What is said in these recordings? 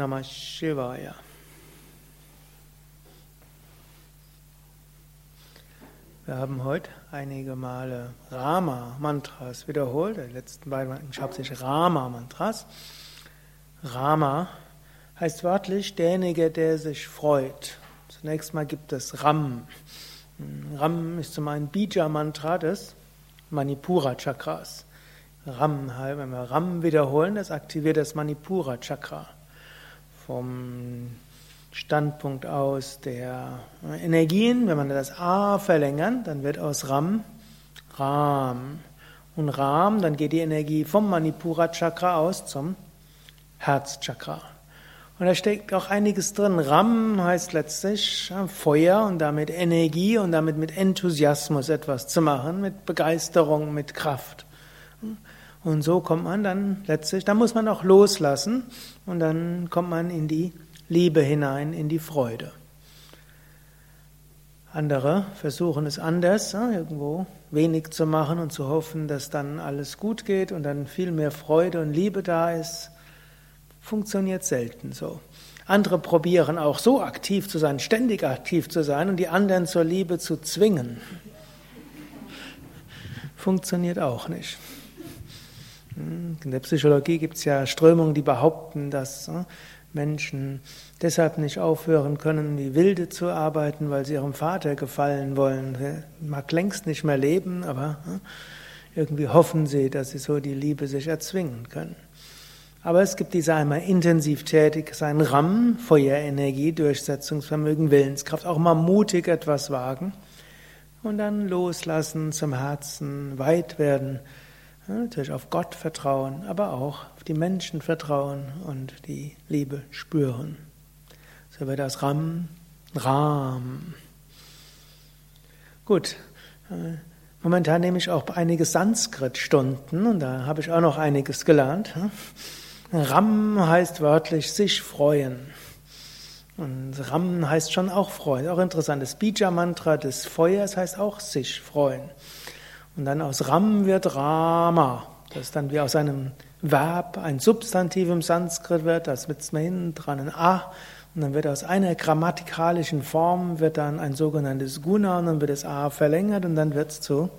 Namah Shivaya. Wir haben heute einige Male Rama-Mantras wiederholt. Die letzten beiden waren hauptsächlich Rama-Mantras. Rama heißt wörtlich derjenige, der sich freut. Zunächst mal gibt es Ram. Ram ist zum einen Bija-Mantra des Manipura-Chakras. Ram, wenn wir Ram wiederholen, das aktiviert das Manipura-Chakra. Vom Standpunkt aus der Energien, wenn man das A verlängern, dann wird aus Ram Ram. Und Ram, dann geht die Energie vom Manipura-Chakra aus zum Herzchakra. Und da steckt auch einiges drin. Ram heißt letztlich Feuer und damit Energie und damit mit Enthusiasmus etwas zu machen, mit Begeisterung, mit Kraft. Und so kommt man dann letztlich, da muss man auch loslassen und dann kommt man in die Liebe hinein, in die Freude. Andere versuchen es anders, irgendwo wenig zu machen und zu hoffen, dass dann alles gut geht und dann viel mehr Freude und Liebe da ist. Funktioniert selten so. Andere probieren auch so aktiv zu sein, ständig aktiv zu sein und die anderen zur Liebe zu zwingen. Funktioniert auch nicht. In der Psychologie gibt es ja Strömungen, die behaupten, dass äh, Menschen deshalb nicht aufhören können, wie Wilde zu arbeiten, weil sie ihrem Vater gefallen wollen. Mag längst nicht mehr leben, aber äh, irgendwie hoffen sie, dass sie so die Liebe sich erzwingen können. Aber es gibt diese einmal intensiv tätig sein Ram, Feuerenergie, Durchsetzungsvermögen, Willenskraft, auch mal mutig etwas wagen und dann loslassen zum Herzen, weit werden natürlich auf Gott vertrauen, aber auch auf die Menschen vertrauen und die Liebe spüren. So wird das Ram, Ram. Gut, äh, momentan nehme ich auch einige Sanskrit-Stunden und da habe ich auch noch einiges gelernt. Ram heißt wörtlich sich freuen. Und Ram heißt schon auch freuen. Auch interessant. Das Bija-Mantra des Feuers heißt auch sich freuen. Und dann aus Ram wird Rama. Das ist dann wie aus einem Verb ein Substantiv im Sanskrit wird, das wird hinten dran ein A. Und dann wird aus einer grammatikalischen Form wird dann ein sogenanntes Guna und dann wird das A verlängert und dann wird es zu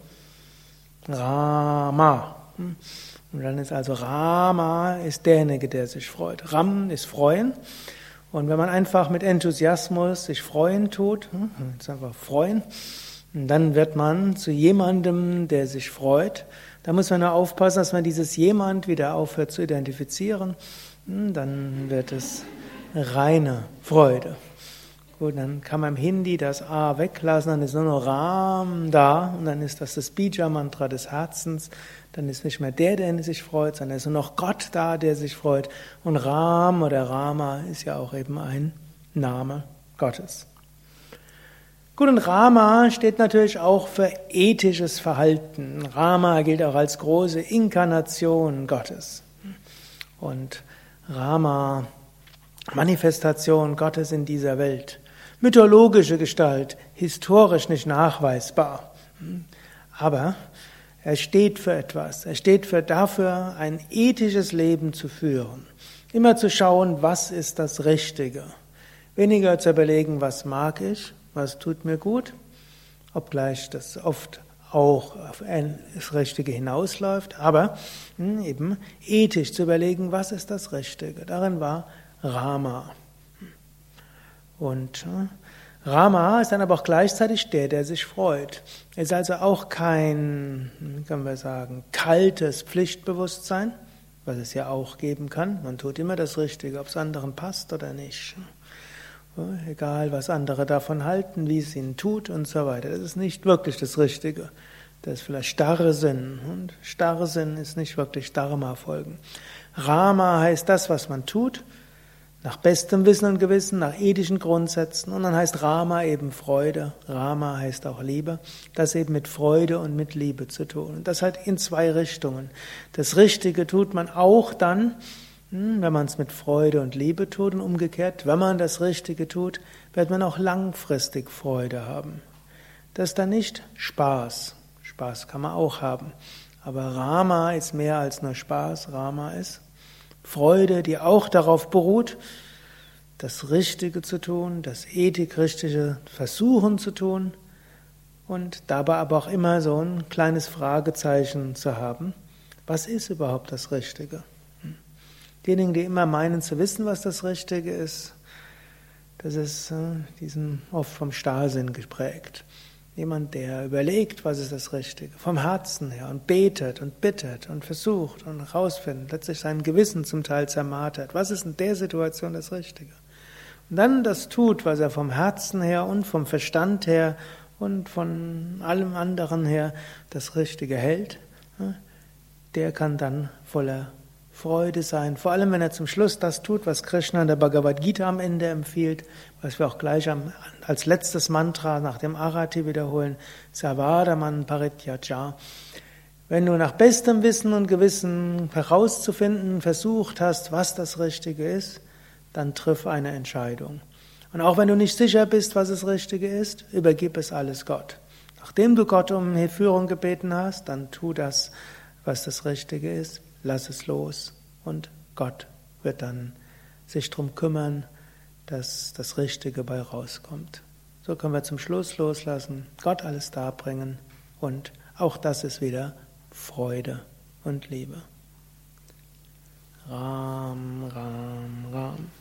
Rama. Und dann ist also Rama ist derjenige, der sich freut. Ram ist freuen. Und wenn man einfach mit Enthusiasmus sich freuen tut, hm, jetzt einfach freuen, und dann wird man zu jemandem, der sich freut. Da muss man nur aufpassen, dass man dieses jemand wieder aufhört zu identifizieren. Hm, dann wird es reine Freude. Gut, dann kann man im Hindi das A weglassen, dann ist nur noch Ram da und dann ist das das Bija-Mantra des Herzens. Dann ist nicht mehr der, der sich freut, sondern ist nur noch Gott da, der sich freut. Und Ram oder Rama ist ja auch eben ein Name Gottes. Gut, und Rama steht natürlich auch für ethisches Verhalten. Rama gilt auch als große Inkarnation Gottes. Und Rama, Manifestation Gottes in dieser Welt. Mythologische Gestalt, historisch nicht nachweisbar. Aber er steht für etwas. Er steht für dafür, ein ethisches Leben zu führen. Immer zu schauen, was ist das Richtige. Weniger zu überlegen, was mag ich, was tut mir gut, obgleich das oft auch auf das Richtige hinausläuft, aber hm, eben ethisch zu überlegen, was ist das Richtige. Darin war Rama. Und hm, Rama ist dann aber auch gleichzeitig der, der sich freut. Er ist also auch kein, hm, können wir sagen, kaltes Pflichtbewusstsein, was es ja auch geben kann. Man tut immer das Richtige, ob es anderen passt oder nicht. Egal, was andere davon halten, wie es ihnen tut und so weiter. Das ist nicht wirklich das Richtige. Das ist vielleicht starre Sinn. Und starre Sinn ist nicht wirklich Dharma folgen. Rama heißt das, was man tut, nach bestem Wissen und Gewissen, nach ethischen Grundsätzen. Und dann heißt Rama eben Freude. Rama heißt auch Liebe. Das eben mit Freude und mit Liebe zu tun. Und das hat in zwei Richtungen. Das Richtige tut man auch dann, wenn man es mit Freude und Liebe tut und umgekehrt, wenn man das Richtige tut, wird man auch langfristig Freude haben. Das ist dann nicht Spaß. Spaß kann man auch haben. Aber Rama ist mehr als nur Spaß. Rama ist Freude, die auch darauf beruht, das Richtige zu tun, das Ethik-Richtige versuchen zu tun und dabei aber auch immer so ein kleines Fragezeichen zu haben. Was ist überhaupt das Richtige? Diejenigen, die immer meinen zu wissen, was das Richtige ist, das ist, äh, die sind oft vom Starrsinn geprägt. Jemand, der überlegt, was ist das Richtige, vom Herzen her und betet und bittet und versucht und herausfindet, letztlich sein Gewissen zum Teil zermartert. Was ist in der Situation das Richtige? Und dann das tut, was er vom Herzen her und vom Verstand her und von allem anderen her das Richtige hält, der kann dann voller Freude sein. Vor allem, wenn er zum Schluss das tut, was Krishna in der Bhagavad Gita am Ende empfiehlt, was wir auch gleich als letztes Mantra nach dem Arati wiederholen, Savadaman Parityaja. Wenn du nach bestem Wissen und Gewissen herauszufinden versucht hast, was das Richtige ist, dann triff eine Entscheidung. Und auch wenn du nicht sicher bist, was das Richtige ist, übergib es alles Gott. Nachdem du Gott um Führung gebeten hast, dann tu das, was das Richtige ist lass es los und Gott wird dann sich darum kümmern, dass das Richtige bei rauskommt. So können wir zum Schluss loslassen, Gott alles darbringen und auch das ist wieder Freude und Liebe. Ram, Ram, Ram.